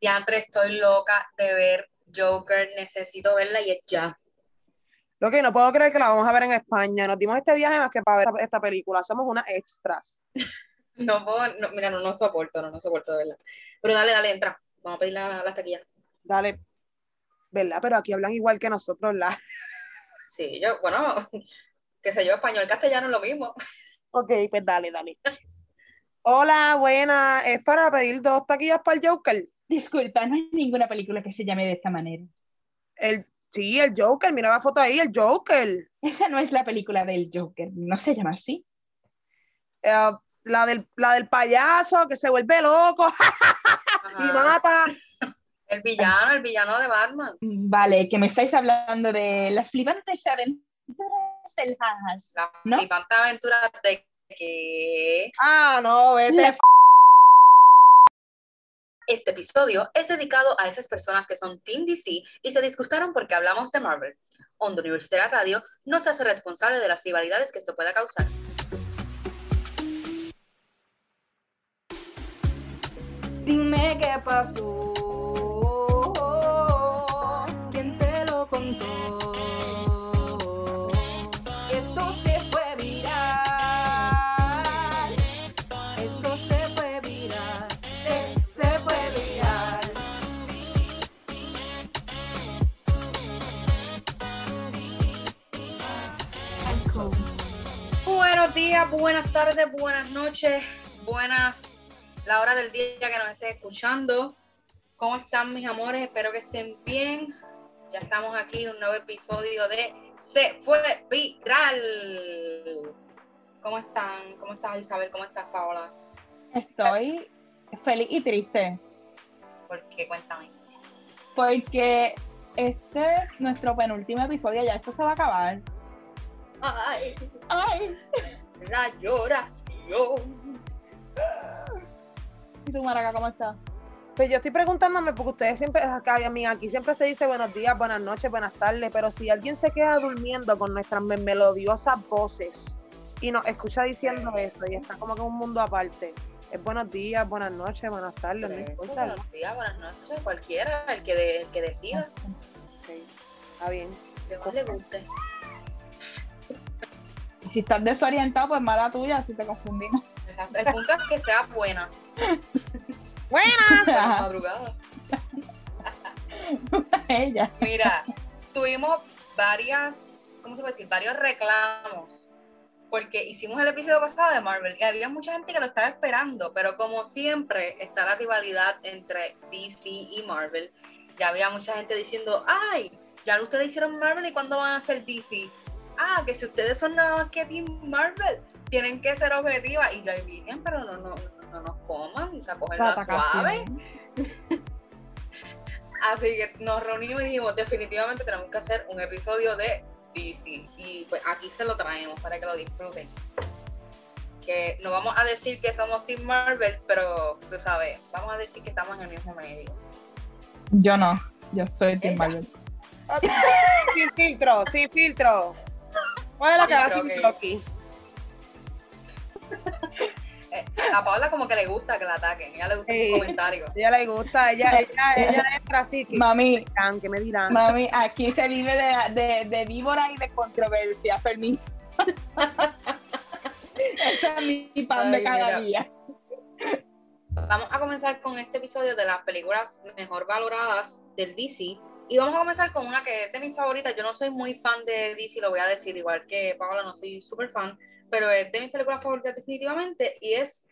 diantre, estoy loca de ver Joker, necesito verla y es ya. Lo que no puedo creer que la vamos a ver en España. Nos dimos este viaje más que para ver esta, esta película. Somos unas extras. No puedo, no, mira, no, no soporto, no, no soporto de verdad. Pero dale, dale, entra. Vamos a pedir la, las taquillas. Dale. ¿Verdad? Pero aquí hablan igual que nosotros, ¿la? Sí, yo, bueno, qué sé yo, español, castellano es lo mismo. Ok, pues dale, dale. Hola, buena. Es para pedir dos taquillas para el Joker. Disculpa, no hay ninguna película que se llame de esta manera. El, sí, el Joker. Mira la foto ahí, el Joker. Esa no es la película del Joker, no se llama así. Eh, la, del, la del payaso que se vuelve loco y Ajá. mata. El villano, el villano de Batman. Vale, que me estáis hablando de las flipantes aventuras del Haas. La ¿No? flipante aventura de que Ah, no, vete. La- este episodio es dedicado a esas personas que son Team DC y se disgustaron porque hablamos de Marvel. Onda Universitaria Radio no se hace responsable de las rivalidades que esto pueda causar. Dime qué pasó. Buenas tardes, buenas noches, buenas la hora del día que nos estén escuchando. ¿Cómo están mis amores? Espero que estén bien. Ya estamos aquí en un nuevo episodio de Se fue viral. ¿Cómo están? ¿Cómo estás Isabel? ¿Cómo estás Paola? Estoy feliz y triste ¿Por qué? Cuéntame. porque este es nuestro penúltimo episodio, ya esto se va a acabar. Ay, ¡Ay! La lloración. ¿Y tú, Maraca, cómo estás? Pues yo estoy preguntándome porque ustedes siempre, acá, a mí, aquí siempre se dice buenos días, buenas noches, buenas tardes, pero si alguien se queda durmiendo con nuestras me- melodiosas voces y nos escucha diciendo eso y está como que en un mundo aparte, es buenos días, buenas noches, buenas tardes, no importa. ¿no? Buenos días, buenas noches, cualquiera, el que, de- el que decida, Ok, Está bien. que más le guste. Si estás desorientado, pues mala tuya, si te confundimos. Exacto. El punto es que sean buenas. Buenas. madrugada. Ella. Mira, tuvimos varias, ¿cómo se puede decir? Varios reclamos. Porque hicimos el episodio pasado de Marvel y había mucha gente que lo estaba esperando, pero como siempre está la rivalidad entre DC y Marvel. Ya había mucha gente diciendo, ay, ya ustedes hicieron Marvel y cuándo van a hacer DC. Ah, que si ustedes son nada más que Team Marvel, tienen que ser objetivas. Y yo dije, pero no, no, no nos coman, o sea, cogerla suave. Así que nos reunimos y dijimos, definitivamente tenemos que hacer un episodio de DC. Y pues aquí se lo traemos para que lo disfruten. Que no vamos a decir que somos Team Marvel, pero tú sabes, vamos a decir que estamos en el mismo medio. Yo no, yo soy Team Ella. Marvel. sin filtro, sin filtro. ¿Cuál es la que va sin? Eh, a Paola como que le gusta que la ataquen, ella le gusta Sí. sus comentarios. Ella le gusta, ella, ella, ella entra así. ¿Qué Mami, me dirán? ¿Qué me dirán? mami, aquí se vive de, de, de víbora y de controversia, permiso. Ese es mi pan de Ay, cada mira. día. Vamos a comenzar con este episodio de las películas mejor valoradas del DC. Y vamos a comenzar con una que es de mis favoritas. Yo no soy muy fan de DC, lo voy a decir, igual que Paola, no soy súper fan, pero es de mis películas favoritas definitivamente y es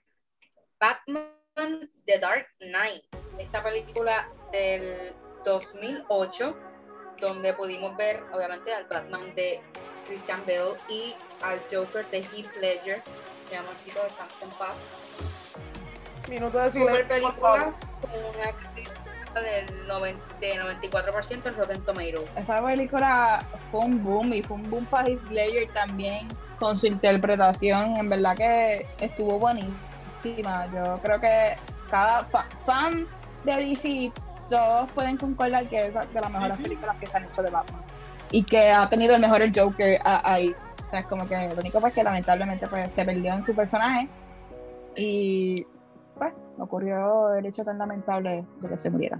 Batman The Dark Knight. Esta película del 2008, donde pudimos ver obviamente al Batman de Christian Bale y al Joker de Heath Ledger. Mi amorcito, descansa en paz. Minuto de Super silencio, favor. película con una crítica del 90, de 94% en Rotten Tomatoes. Esa película fue un boom y fue un boom para Heath Ledger también con su interpretación. En verdad que estuvo buenísima. Yo creo que cada fa- fan de DC, todos pueden concordar que es de las mejores Ujú. películas que se han hecho de Batman. Y que ha tenido el mejor Joker a- ahí. O sea, es como que lo único pues que lamentablemente pues, se perdió en su personaje. Y ocurrió el hecho tan lamentable de que se muriera.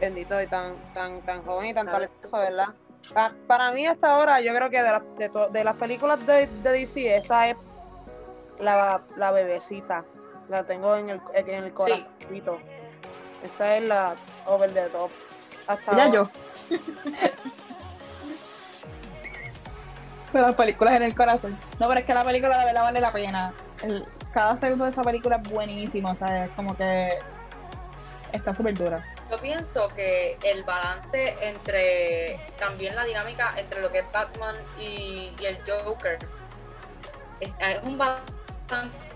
Bendito y tan, tan, tan joven y tan talentoso, ¿verdad? Pa- para mí hasta ahora, yo creo que de, las- de, to- de las películas de, de DC, esa es la, la bebecita. La tengo en el, en el corazoncito. Esa es la over the top. Hasta Ya ahora. yo. Pero las películas en el corazón. No, pero es que la película de verdad vale la pena. El- cada segundo de esa película es buenísimo, o sea, es como que está súper dura. Yo pienso que el balance entre también la dinámica entre lo que es Batman y, y el Joker es, es un balance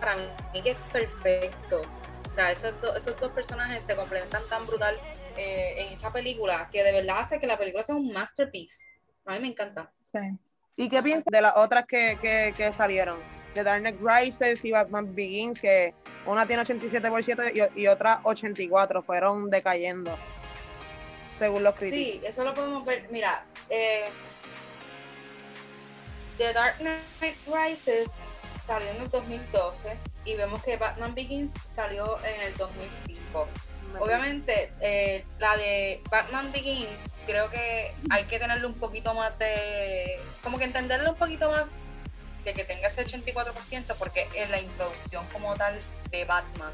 para mí que es perfecto. O sea, esos, do- esos dos personajes se complementan tan brutal eh, en esa película que de verdad hace que la película sea un masterpiece. A mí me encanta. Sí. ¿Y qué piensas de las otras que, que, que salieron? De Dark Knight Rises y Batman Begins, que una tiene 87% y, y otra 84%, fueron decayendo, según los críticos. Sí, eso lo podemos ver. Mira, eh, The Dark Knight Rises salió en el 2012 y vemos que Batman Begins salió en el 2005. Obviamente, eh, la de Batman Begins, creo que hay que tenerle un poquito más de. como que entenderle un poquito más de que tenga ese 84%, porque es la introducción como tal de Batman.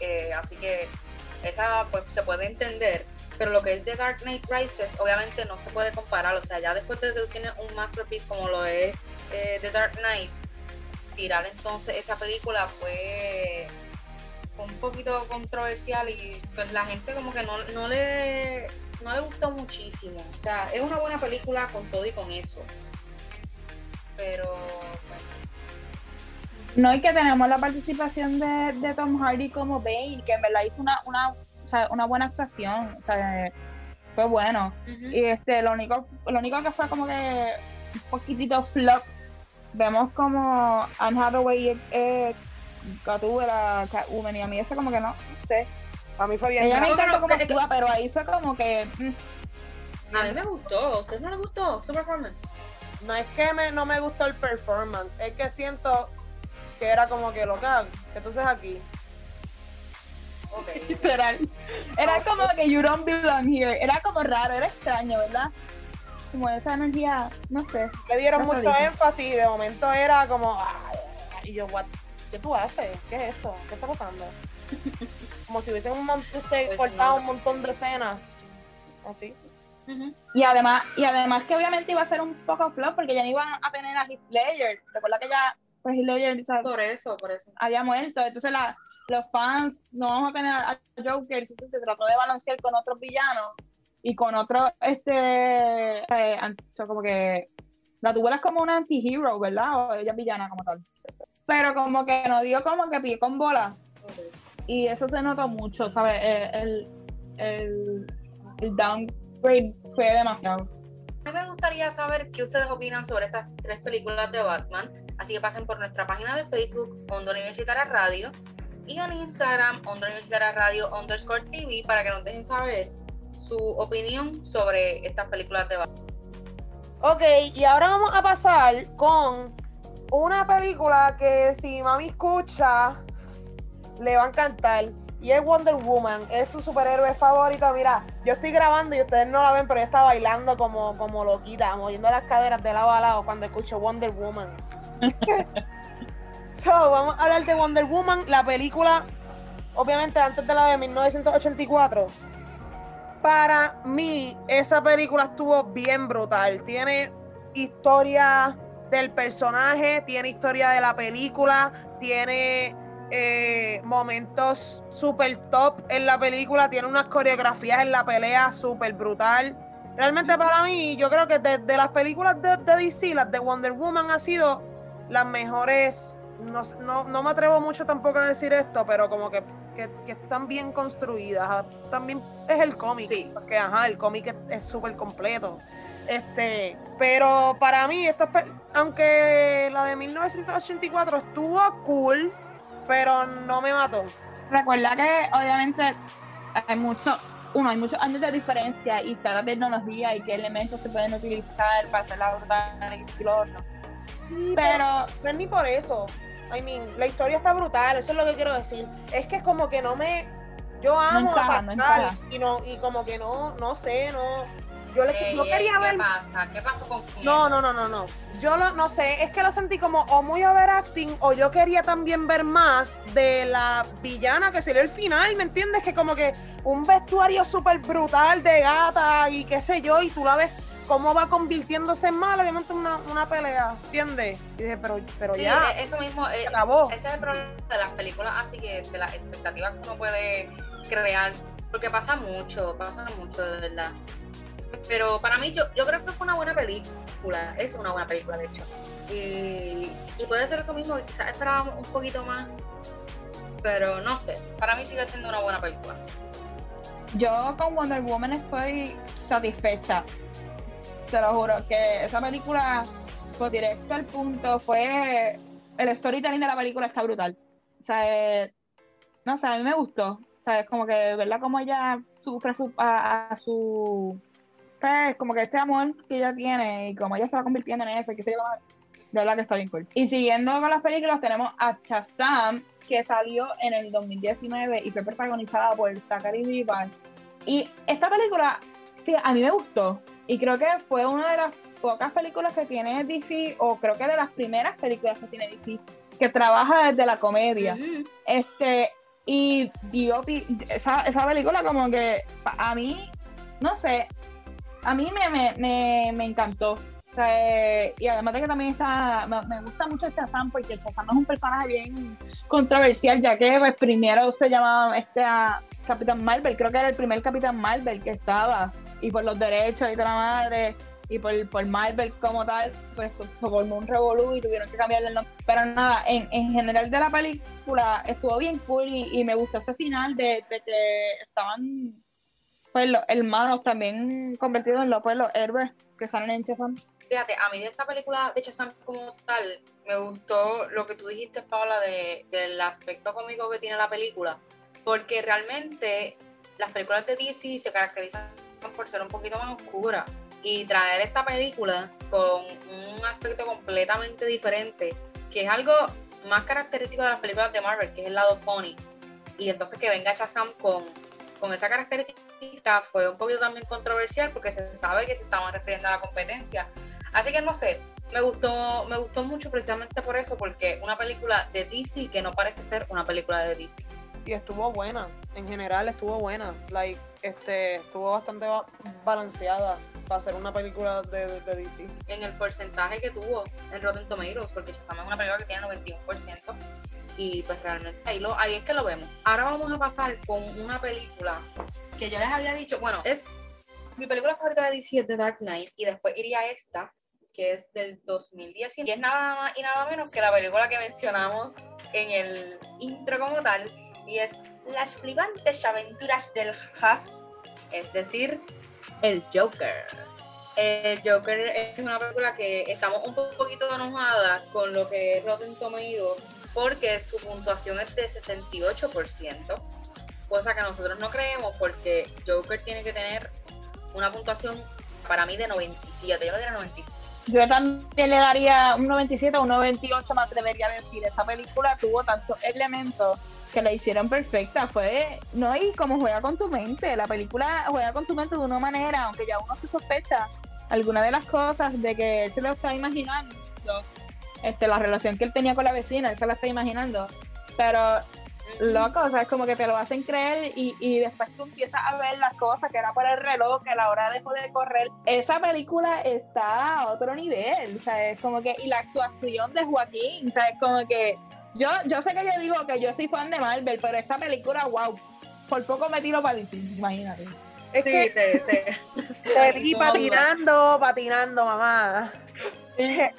Eh, así que esa pues se puede entender. Pero lo que es The Dark Knight Rises, obviamente no se puede comparar. O sea, ya después de que tú tienes un masterpiece como lo es eh, The Dark Knight, tirar entonces esa película fue fue un poquito controversial y pues la gente como que no, no le no le gustó muchísimo. O sea, es una buena película con todo y con eso. Pero pues, No, y que tenemos la participación de, de Tom Hardy como Bane, que en verdad hizo una, una, o sea, una buena actuación. O sea, fue bueno. Y este, lo único, lo único que fue como que un poquitito flop. Vemos como Anne Hathaway eh, Gatúbela, Catwoman, y a mí eso como que no, no sé. A mí fue bien. Ella me encantó como es que- actúa, pero ahí fue como que mm, a mí me gustó. ¿A ustedes no les gustó su performance? No es que me, no me gustó el performance, es que siento que era como que local, haces aquí. Ok. literal. Era como que you don't belong here. Era como raro, era extraño, ¿verdad? Como esa energía, no sé. Le dieron mucho énfasis y de momento era como, "Ay", y yo, what, ¿qué tú haces? ¿Qué es esto? ¿Qué está pasando? Como si hubiesen un mon- este, Pues cortado no. un montón de escenas. Así. Y además, y además que obviamente iba a ser un poco flop porque ya no iban a tener a Heath Ledger. Recuerda que ya, pues Heath Ledger ¿sabes? Por eso, por eso. había muerto. Entonces la, los fans no vamos a tener a Joker. Entonces se trató de balancear con otros villanos y con otros, este, eh, o sea, como que la tubuela es como una anti-hero, ¿verdad? O ella es villana como tal. Pero como que nos dio como que pie con bola. Y eso se notó mucho, ¿sabes? El, el, el fue demasiado. A mí me gustaría saber qué ustedes opinan sobre estas tres películas de Batman. Así que pasen por nuestra página de Facebook, Onda Universitaria Radio, y en Instagram, Onda Universitaria Radio underscore TV, para que nos dejen saber su opinión sobre estas películas de Batman. Ok, y ahora vamos a pasar con una película que si mami escucha, le va a encantar. Y es Wonder Woman, es su superhéroe favorito. Mira, yo estoy grabando y ustedes no la ven, pero ella está bailando como, como loquita, moviendo las caderas de lado a lado cuando escucho Wonder Woman. so, vamos a hablar de Wonder Woman, la película, obviamente antes de la de 1984. Para mí, esa película estuvo bien brutal. Tiene historia del personaje, tiene historia de la película, tiene eh, momentos super top en la película, tiene unas coreografías en la pelea super brutal. Realmente para mí, yo creo que de, de las películas de, de DC, las de Wonder Woman ha sido las mejores. No, no, no me atrevo mucho tampoco a decir esto, pero como que, que, que están bien construidas. También es el cómic, Sí. porque ajá, el cómic es- súper completo. Este, pero para mí, aunque la de 1984 estuvo cool, pero no me mató. Recuerda que obviamente hay mucho, uno, hay muchos años de diferencia y cada tecnología y qué elementos se pueden utilizar para hacer la brutal y lo otro. Sí, Pero no es ni por eso. I mean, la historia está brutal, eso es lo que quiero decir. Es que como que no me, yo amo encaja, a no Pascal y no y como que no, no sé, no, yo le yo ey, quería ¿Qué ver, pasa? ¿Qué pasó con quién? no, no, no, no, no, yo lo, no sé, es que lo sentí como o muy overacting o yo quería también ver más de la villana que sería el final, ¿me entiendes? Que como que un vestuario súper brutal de gata y qué sé yo, y tú la ves cómo va convirtiéndose en mala, de momento una, una pelea, ¿entiendes? Y dije, pero, pero Sí, ya, eh, eso mismo. eh, acabó. ese es el problema de las películas, así que de las expectativas que uno puede crear. Porque pasa mucho, pasa mucho, de verdad. Pero para mí, yo, yo creo que fue una buena película. Es una buena película, de hecho. Y, puede ser eso mismo, quizás esperábamos un poquito más. Pero no sé, para mí sigue siendo una buena película. Yo con Wonder Woman estoy satisfecha. Te lo juro, que esa película fue directo al punto, fue el storytelling de la película está brutal. O sea, eh, no sé, a mí me gustó. O sea, es como que, ¿verdad? Como ella sufre su, a, a su, pues, como que este amor que ella tiene y como ella se va convirtiendo en eso, que se llama, de verdad que está bien cool. Y siguiendo con las películas, tenemos a Shazam, que salió en el 2019 y fue protagonizada por Zachary Levi. Y esta película, que a mí me gustó. Y creo que fue una de las pocas películas que tiene DC, o creo que de las primeras películas que tiene DC, que trabaja desde la comedia. Ujú. Este, y dio esa, esa película como que a mí, no sé, a mí me, me, me, me encantó. O sea, eh, y además de que también está, me, gusta mucho Shazam porque Shazam es un personaje bien controversial, ya que pues, primero se llamaba este Capitán Marvel, creo que era el primer Capitán Marvel que estaba, y por los derechos y toda la madre, y por, por Marvel como tal, pues se formó un revolú y tuvieron que cambiarle el nombre. Pero nada, en, en general de la película estuvo bien cool y, y me gustó ese final de, de que estaban pues los hermanos también convertidos en los, pues, los que salen en Shazam. Fíjate, a mí de esta película de Shazam como tal, me gustó lo que tú dijiste, Paula, de, del aspecto cómico que tiene la película, porque realmente las películas de DC se caracterizan por ser un poquito más oscuras y traer esta película con un aspecto completamente diferente, que es algo más característico de las películas de Marvel, que es el lado funny, y entonces que venga Shazam con, con esa característica fue un poquito también controversial porque se sabe que se estaban refiriendo a la competencia. Así que no sé, me gustó, me gustó mucho precisamente por eso, porque una película de DC que no parece ser una película de DC. y estuvo buena, en general estuvo buena, like, este, estuvo bastante ba- balanceada para ser una película de, de- de DC. En el porcentaje que tuvo en Rotten Tomatoes, porque Shazam es una película que tiene 91%, y pues realmente ahí, lo, es que lo vemos. Ahora vamos a pasar con una película que yo les había dicho, bueno, es mi película favorita de DC es The Dark Knight, y después iría esta, que es del 2010, y es nada más y nada menos que la película que mencionamos en el intro como tal, y es Las flipantes aventuras del Haas, es decir, el Joker. El Joker es una película que estamos un po- poquito enojadas con lo que es Rotten Tomatoes porque su puntuación es de 68%, cosa que nosotros no creemos porque Joker tiene que tener una puntuación para mí de 97, yo le diría 97. Yo también le daría un 97 o un 98, me atrevería a decir. Esa película tuvo tantos elementos que la hicieron perfecta. Fue, no, y como juega con tu mente. La película juega con tu mente de una manera, aunque ya uno se sospecha alguna de las cosas de que él se lo está imaginando. Este, la relación que él tenía con la vecina, él se la está imaginando. Pero loco, o sea, es como que te lo hacen creer y, y después tú empiezas a ver las cosas que era por el reloj, que la hora dejó de correr. Esa película está a otro nivel, o sea, es como que, y la actuación de Joaquín, o sea, es como que, yo, yo sé que yo digo que yo soy fan de Marvel, pero esta película, wow, por poco me tiro para DC, imagínate. Es Sí, que te, te- te vi patinando, patinando, mamá.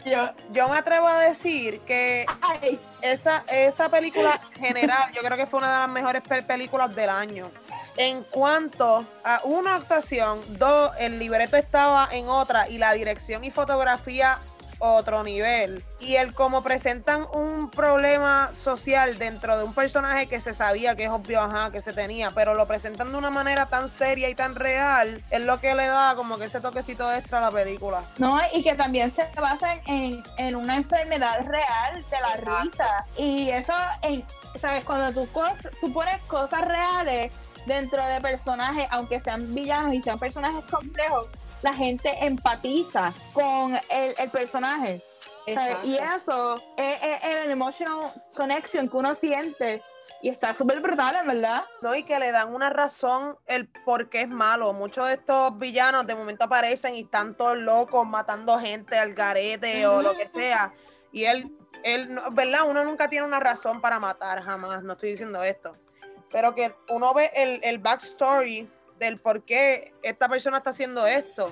Yo, Yo me atrevo a decir que ay, esa, esa película general, yo creo que fue una de las mejores pe- películas del año. En cuanto a una actuación, dos, el libreto estaba en otra y la dirección y fotografía otro nivel. Y el como presentan un problema social dentro de un personaje que se sabía que es obvio, ajá, que se tenía, pero lo presentan de una manera tan seria y tan real, es lo que le da como que ese toquecito extra a la película. No, y que también se basan en, en una enfermedad real de la Exacto. risa. Y eso, en, ¿sabes? Cuando tú, tú pones cosas reales dentro de personajes, aunque sean villanos y sean personajes complejos, la gente empatiza con el, el personaje. Y eso es, es- es el emotional connection que uno siente. Y está súper brutal, en verdad. ¿no? Y que le dan una razón el por qué es malo. Muchos de estos villanos de momento aparecen y están todos locos matando gente al garete o lo que sea. Y él, él, ¿verdad? Uno nunca tiene una razón para matar, jamás. No estoy diciendo esto. Pero que uno ve el, el backstory del por qué esta persona está haciendo esto.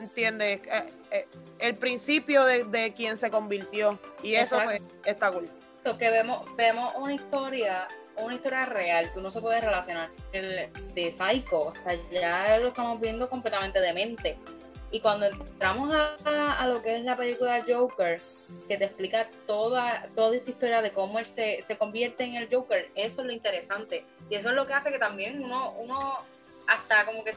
¿Entiendes? Eh, eh, el principio de, de quien se convirtió. Y eso pues, está cool. Que vemos, vemos una historia, una historia real que uno se puede relacionar el, de Psycho, o sea, ya lo estamos viendo completamente demente. Y cuando entramos a, a- a lo que es la película Joker, que te explica toda, toda esa historia de cómo él se, se convierte en el Joker, eso es lo interesante. Y eso es lo que hace que también uno, uno hasta como que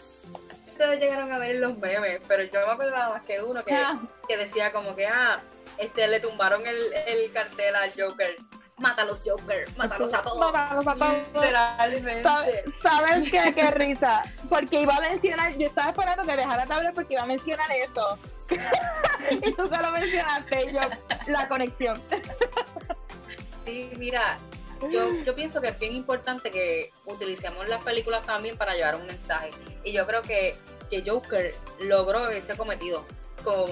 se llegaron a ver en los memes, pero yo me acordaba más que uno que, Ah. que decía como que, ah, este, le tumbaron el, el cartel al Joker. Mátalos, Joker, mátalos a todos. Mátalos a todos. Literalmente. ¿Sabes ¿Sabes qué? Qué risa. Porque iba a mencionar, yo estaba esperando que dejara de hablar porque iba a mencionar eso. y tú solo mencionaste yo la conexión. Sí, mira, yo, yo pienso que es bien importante que utilicemos las películas también para llevar un mensaje. Y yo creo que, que Joker logró ese cometido con,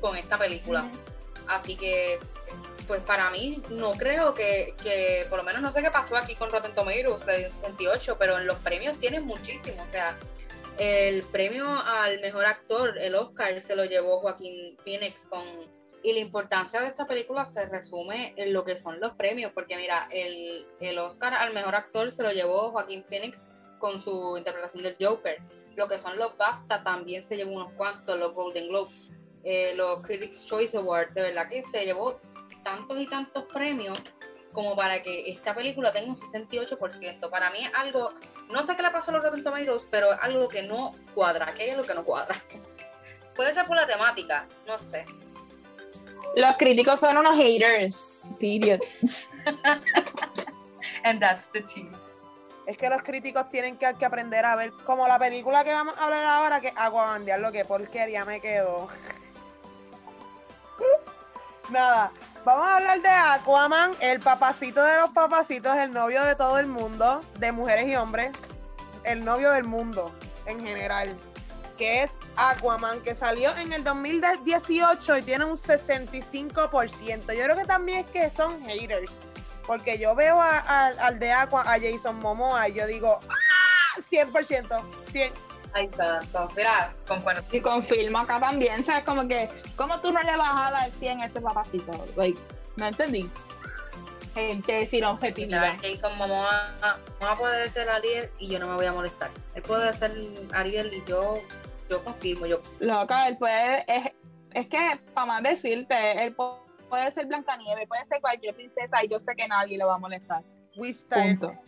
con esta película. Así que, pues para mí, no creo que, que, por lo menos no sé qué pasó aquí con Rotten Tomatoes, un 68, pero en los premios tienen muchísimo. O sea, el premio al mejor actor, el Oscar, se lo llevó Joaquín Phoenix con... Y la importancia de esta película se resume en lo que son los premios, porque mira, el, el Oscar al mejor actor se lo llevó Joaquín Phoenix con su interpretación del Joker. Lo que son los BAFTA también se llevó unos cuantos, los Golden Globes eh, los Critics Choice Awards, de verdad que se llevó tantos y tantos premios como para que esta película tenga un 68%. Para mí es algo, no sé qué le pasó a los Rotten Tomatoes, pero es algo que no cuadra. ¿Qué es lo que no cuadra? Puede ser por la temática, no sé. Los críticos son unos haters. Period. And that's the team. Es que los críticos tienen que, que aprender a ver, como la película que vamos a hablar ahora, que Aquaman, lo que porquería me quedó. Nada, vamos a hablar de Aquaman, el papacito de los papacitos, el novio de todo el mundo, de mujeres y hombres, el novio del mundo en general, que es Aquaman, que salió en el 2018 y tiene un 65%. Yo creo que también es que son haters. Porque yo veo a- a- al de Aqua, a Jason Momoa, y yo digo, ¡ah! 100%, 100. Ahí está, mira, concuerdo. Y confirmo acá también, ¿sabes? Como que, ¿cómo tú no le vas a dar 100 a ese papacito? Like, no entendí. Gente sin objetividad. Jason Momoa, Momoa puede ser Ariel y yo no me voy a molestar. Él puede ser Ariel y yo, yo confirmo, yo Loca, él puede, es, es que, para más decirte, él puede ser Blancanieves, puede ser cualquier princesa y yo sé que nadie le va a molestar. We stand. Punto.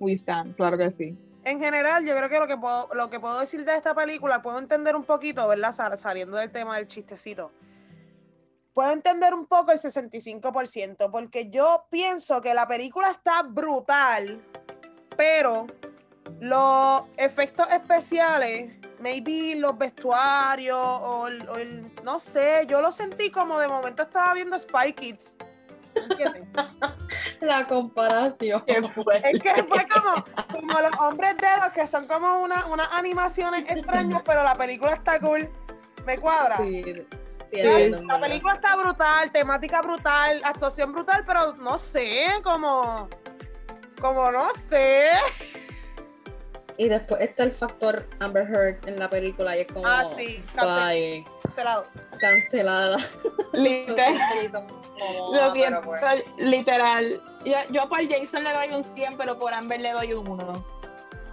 We stand, claro que sí. En general, yo creo que lo que puedo, lo que puedo decir de esta película, puedo entender un poquito, ¿verdad? Sal- Saliendo del tema del chistecito. Puedo entender un poco el 65%, porque yo pienso que la película está brutal, pero los efectos especiales, maybe los vestuarios o el, o el- no sé, yo lo sentí como de momento estaba viendo Spy Kids. La comparación. Es que fue como, como los hombres dedos, que son como una- unas animaciones extrañas, pero la película está cool. Me cuadra. Sí, sí, La- película está brutal, temática brutal, actuación brutal, pero no sé, como. Como no sé. Y después está el factor Amber Heard en la película y es como. Ah, sí, cancel- cancelado. cancelada. Literal. Lo siento, pues, literal. Yo, yo por Jason le doy un 100, pero por Amber le doy un 1.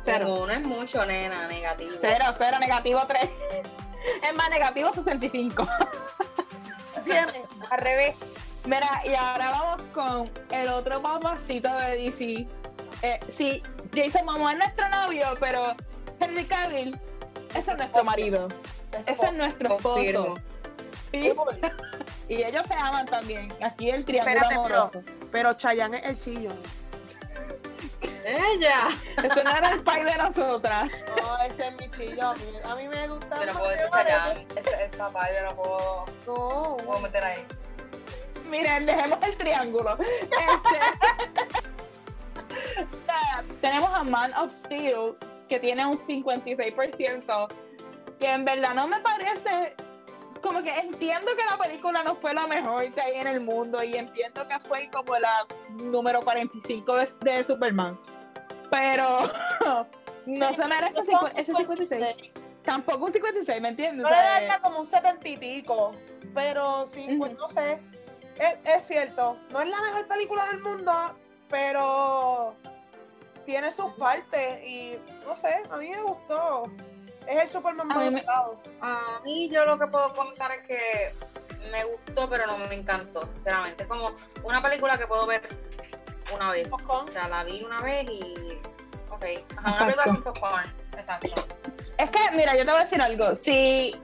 Cero. como no es mucho, nena, negativo. Cero, cero, negativo 3. Es más, negativo 65. tiene, al revés. Mira, y ahora vamos con el otro papacito de DC. Eh, sí, Jason Momoa es nuestro novio, pero Henry Cavill, ese es nuestro marido. Ese es nuestro esposo. Y, y ellos se aman también. Aquí el triángulo Espérate, pero, amoroso. pero Chayanne es el chillo. Ella. Ese no era el pai de nosotras. No, ese es mi chillo. A mí, a mí me gusta. Más puedo decir. Chayanne. Ese es el papá, yo no puedo, No, puedo meter ahí. Miren, dejemos el triángulo. Este- tenemos a Man of Steel, que tiene un 56%, que en verdad no me parece. Como que entiendo que la película no fue la mejor que hay en el mundo y entiendo que fue como la número 45 de, de Superman. Pero no Sí, se merece no ese 56. Tampoco un 56, ¿me entiendes? No le como un setenta y pico, pero sí, pues Ujú. no sé. Es, es cierto, no es la mejor película del mundo, pero tiene sus partes y no sé, a mí me gustó. Es el Superman A más. A mí yo lo que puedo comentar es que me gustó, pero no me encantó, sinceramente. Es como una película que puedo ver una vez. O sea, la vi una vez y... Ok. Ajá, una película sin popcorn. Exacto. Es que, mira, yo te voy a decir algo. Si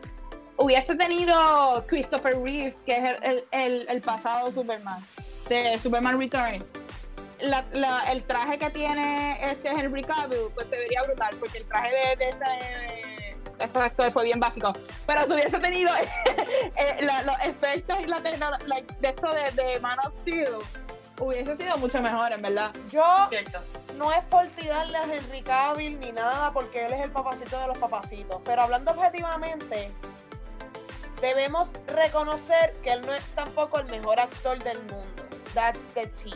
hubiese tenido Christopher Reeve, que es el, el- el- el pasado Superman, de Superman Return, la- la- el traje que tiene este Henry Cavill, pues se vería brutal, porque el traje de, de actor fue bien básico. Pero si hubiese tenido eh, la- los efectos y la tecnología de esto de, de Man of Steel, hubiese sido mucho mejor, en verdad. Yo Cierto. no es por tirarle a Henry Cavill ni nada, porque él es el papacito de los papacitos. Pero hablando objetivamente, debemos reconocer que él no es tampoco el mejor actor del mundo. That's the tea.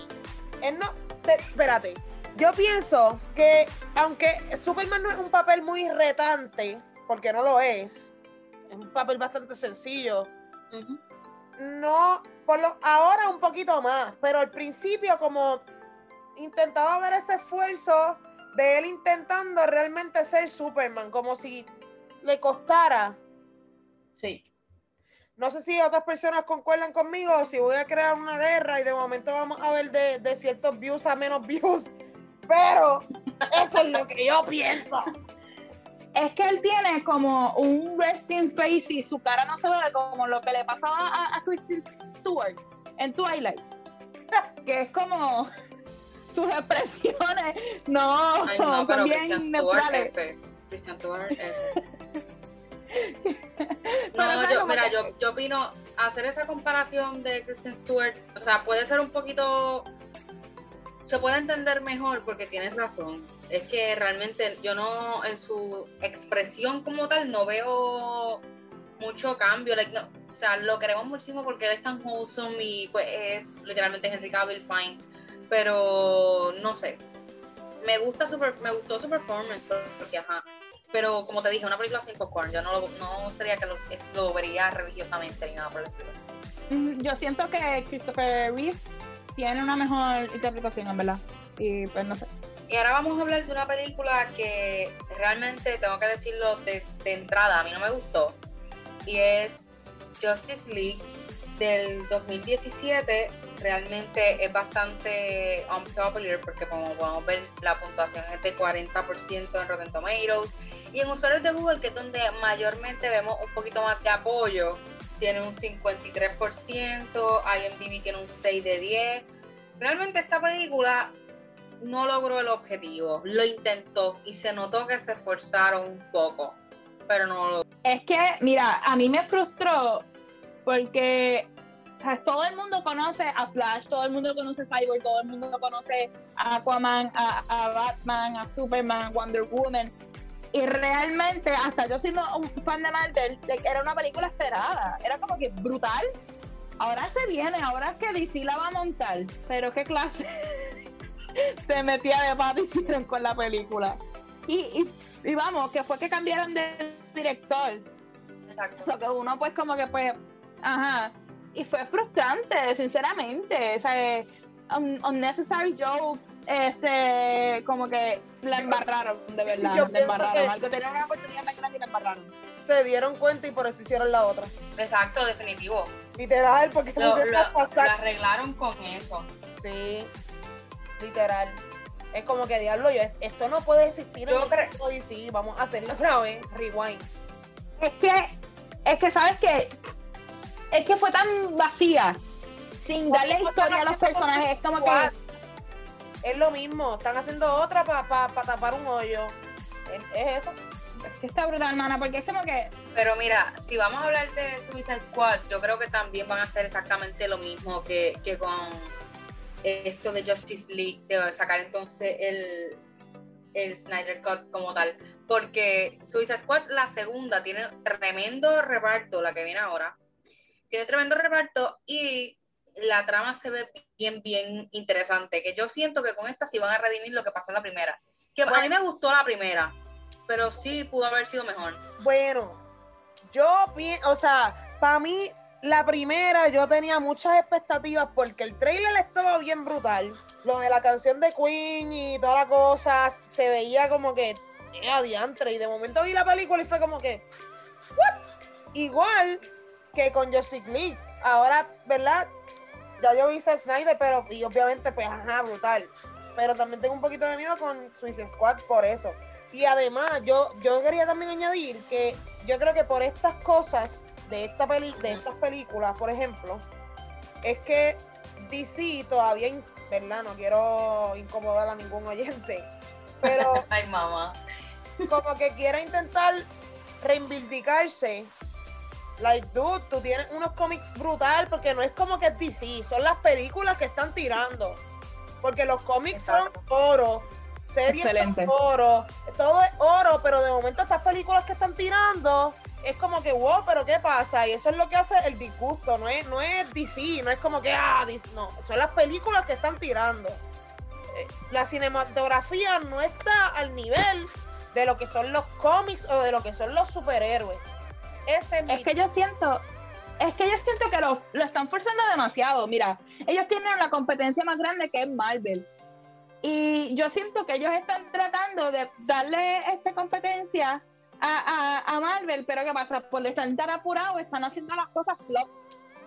Él no. te- espérate. Yo pienso que, aunque Superman no es un papel muy retante, porque no lo es, es un papel bastante sencillo no, por lo, ahora un poquito más, pero al principio como intentaba ver ese esfuerzo de él intentando realmente ser Superman, como si le costara. Sí. No sé si otras personas concuerdan conmigo o si voy a crear una guerra y de momento vamos a ver de, de ciertos views a menos views, pero eso es lo que yo pienso. Es que él tiene como un resting face y su cara no se ve como lo que le pasaba a, a Kristen Stewart en Twilight. Que es como sus expresiones no, Ay, no, son pero bien Christian Stewart neutrales. F. Christian Stewart F. No, yo, mira, que- yo, yo opino hacer esa comparación de Kristen Stewart, o sea, puede ser un poquito, se puede entender mejor porque tienes razón. Es que realmente yo no, en su expresión como tal, no veo mucho cambio. like, no, o sea, lo queremos muchísimo porque él es tan wholesome y pues es literalmente Henry Cavill fine. Pero no sé. Me gusta su, me gustó su performance porque ajá. Pero como te dije, una película sin popcorn. Yo no, lo- no sería que lo, lo vería religiosamente ni nada por el estilo. Yo siento que Christopher Reeve tiene una mejor interpretación, en verdad. Y pues no sé. Y ahora vamos a hablar de una película que realmente tengo que decirlo de, de entrada, a mí no me gustó. Y es Justice League del 2017. Realmente es bastante unpopular porque como podemos ver la puntuación es de 40% en Rotten Tomatoes. Y en usuarios de Google, que es donde mayormente vemos un poquito más de apoyo, tiene un 53%, IMDb tiene un 6 de 10. Realmente esta película no logró el objetivo, lo intentó y se notó que se esforzaron un poco, pero no lo Es que, mira, a mí me frustró porque o sea, todo el mundo conoce a Flash, todo el mundo conoce a Cyborg, todo el mundo conoce a Aquaman, a, a Batman, a Superman, Wonder Woman. Y realmente, hasta yo siendo un fan de Marvel, era una película esperada. Era como que brutal. Ahora se viene, ahora es que DC la va a montar. Pero qué clase se metía de pata hicieron con la película. Y, y, y vamos, que fue que cambiaron de director. Exacto. O sea, que uno pues como que pues, ajá. Y fue frustrante, sinceramente. O sea, eh, un- unnecessary jokes, este, como que la embarraron, de verdad, Yo la embarraron. que- Algo tenía una oportunidad más grande y la embarraron. Se dieron cuenta y por eso hicieron la otra. Exacto, definitivo. Literal, porque Lo, lo- lo arreglaron con eso. Sí, literal. Es como que diablo, yo, esto no puede existir Yo en cre- el mundo DC. Vamos a hacerlo otra vez. Rewind. Es que, es que, ¿sabes qué? Es que fue tan vacía, sin darle historia a los personajes. Es como que, Es lo mismo. Están haciendo otra para tapar un hoyo. Es, es eso. es que está brutal, hermana, porque es como que, Pero mira, si vamos a hablar de Suicide Squad, yo creo que también van a hacer exactamente lo mismo que, que con esto de Justice League, de sacar entonces el, el Snyder Cut como tal. Porque Suicide Squad, la segunda, tiene tremendo reparto, la que viene ahora. Tiene tremendo reparto y la trama se ve bien, bien interesante. Que yo siento que con esta sí van a redimir lo que pasó en la primera. Que a mí me gustó la primera, pero sí pudo haber sido mejor. Bueno, yo pienso, o sea, para mí, la primera yo tenía muchas expectativas porque el trailer estaba bien brutal. Lo de la canción de Queen y toda la cosa se veía como que era diantre. Y de momento vi la película y fue como que, ¿what? Igual que con Justice League. Ahora, ¿verdad? Ya yo vi Zack Snyder, pero y obviamente, pues, ajá, brutal. Pero también tengo un poquito de miedo con Suicide Squad por eso. Y además, yo, yo quería también añadir que yo creo que por estas cosas de, esta peli de estas películas, por ejemplo, es que DC todavía, ¿verdad? No quiero incomodar a ningún oyente, pero Ay, mamá. como que quiera intentar reivindicarse. Like, dude, tú tienes unos cómics brutal porque no es como que es DC, son las películas que están tirando. Porque los cómics Exacto. son oro, series Excelente. son oro, todo es oro, pero de momento estas películas que están tirando es como que, wow, pero ¿qué pasa? Y eso es lo que hace el disgusto, no es, no es DC, no es como que, ah, DC, no, son las películas que están tirando. Eh, La cinematografía no está al nivel de lo que son los cómics o de lo que son los superhéroes. Ese es, mi- que yo siento, es que yo siento que lo, lo están forzando demasiado. Mira, ellos tienen la competencia más grande que es Marvel. Y yo siento que ellos están tratando de darle esta competencia a, a, a Marvel, pero ¿qué pasa? Por estar tan apurados, están haciendo las cosas flop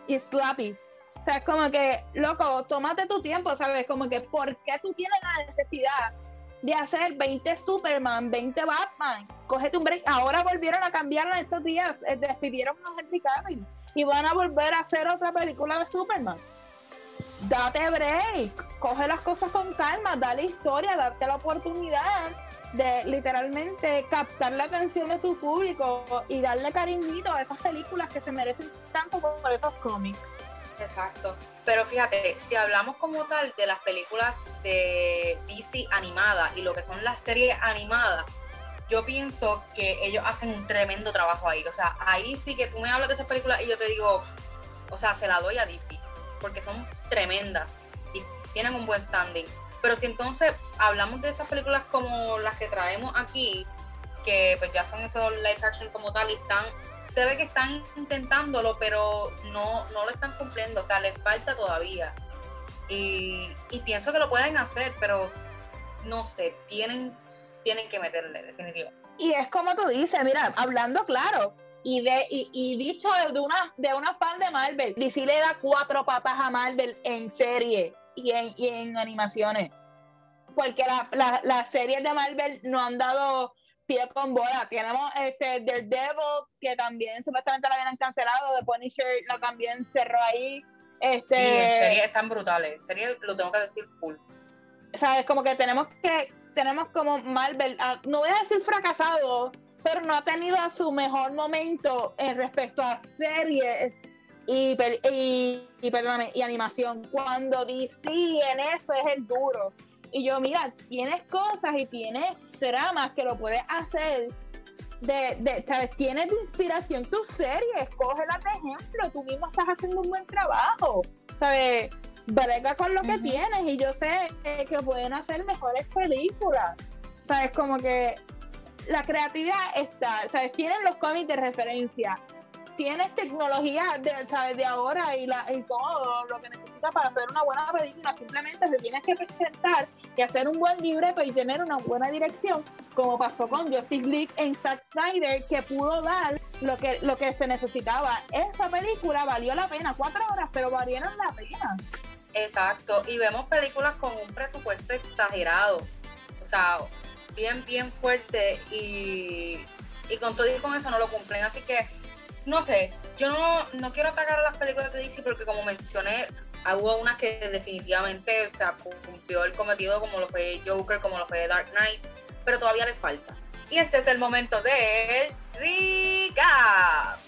y sloppy. O sea, es como que, loco, tómate tu tiempo, ¿sabes? Como que, ¿por qué tú tienes la necesidad de hacer 20 Superman, 20 Batman? Cógete un break. Ahora volvieron a cambiarlo en estos días. eh, Despidieron a Henry Cavill y van a volver a hacer otra película de Superman. Date break, coge las cosas con calma, dale historia, date la oportunidad de literalmente captar la atención de tu público y darle cariñito a esas películas que se merecen tanto por esos cómics. Exacto. Pero fíjate, si hablamos como tal de las películas de DC animadas y lo que son las series animadas, yo pienso que ellos hacen un tremendo trabajo ahí. O sea, ahí sí que tú me hablas de esas películas y yo te digo, o sea, se la doy a DC, porque son tremendas y tienen un buen standing. Pero si entonces hablamos de esas películas como las que traemos aquí, que pues ya son esos live action como tal y están se ve que están intentándolo, pero no, no lo están cumpliendo, o sea, les falta todavía. Y, y pienso que lo pueden hacer, pero no sé, tienen, tienen que meterle, definitivo. Y es como tú dices, mira, hablando claro, y, de, y, y dicho de una, de una fan de Marvel, DC le da cuatro patas a Marvel en serie y en, y en animaciones. Porque la- la- las series de Marvel no han dado pie con bola. Tenemos este Daredevil, que también supuestamente la habían cancelado, The Punisher la también cerró ahí. Este, Sí, en serie están brutales, en serie lo tengo que decir full. ¿sabes? Como que tenemos que, tenemos como Marvel, ah, no voy a decir fracasado, pero no ha tenido su mejor momento en respecto a series y, y, y, perdóname, y animación. Cuando DC en eso es el duro. Y yo, mira, tienes cosas y tienes tramas que lo puedes hacer. De, de, ¿sabes? Tienes de inspiración tus series, cógelas de ejemplo, tú mismo estás haciendo un buen trabajo, ¿sabes? brega con lo que tienes y yo sé eh, que pueden hacer mejores películas. ¿Sabes? Como que la creatividad está, ¿sabes? Tienen los cómics de referencia. Tienes tecnología de, ¿sabes? de ahora y, la, y todo lo que necesitas para hacer una buena película. Simplemente te tienes que presentar y hacer un buen libreto y tener una buena dirección, como pasó con Justice League en Zack Snyder, que pudo dar lo que, lo que se necesitaba. Esa película valió la pena, cuatro horas, pero valieron la pena. Exacto, y vemos películas con un presupuesto exagerado, o sea, bien, bien fuerte y, y con todo y con eso no lo cumplen, así que, no sé, yo no, no quiero atacar a las películas de DC porque como mencioné, hubo unas que definitivamente, o sea, cumplió el cometido como lo fue Joker, como lo fue Dark Knight, pero todavía le falta. Y este es el momento del recap.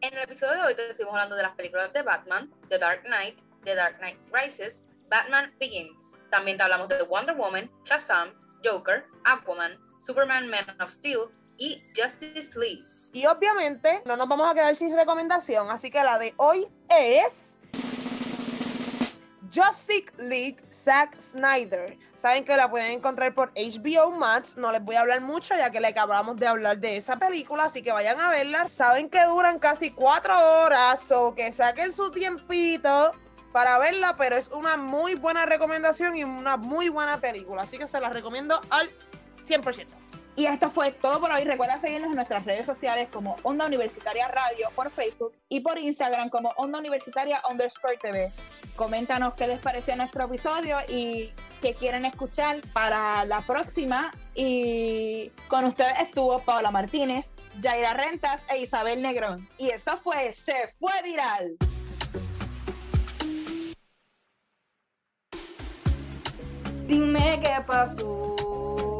En el episodio de hoy te estuvimos hablando de las películas de Batman, The Dark Knight, The Dark Knight Rises, Batman Begins. También te hablamos de Wonder Woman, Shazam, Joker, Aquaman, Superman Man of Steel y Justice League. Y obviamente no nos vamos a quedar sin recomendación, así que la de hoy es Justice League Zack Snyder. Saben que la pueden encontrar por HBO Max. No les voy a hablar mucho ya que le acabamos de hablar de esa película, así que vayan a verla. Saben que duran casi cuatro horas o que saquen su tiempito para verla, pero es una muy buena recomendación y una muy buena película, así que se la recomiendo al 100%. Y esto fue todo por hoy. Recuerda seguirnos en nuestras redes sociales como Onda Universitaria Radio por Facebook y por Instagram como Onda Universitaria underscore TV. Coméntanos qué les pareció nuestro episodio y qué quieren escuchar para la próxima. Y con ustedes estuvo Paola Martínez, Jaira Rentas e Isabel Negrón. Y esto fue Se Fue Viral. Dime qué pasó.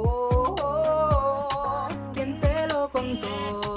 Te lo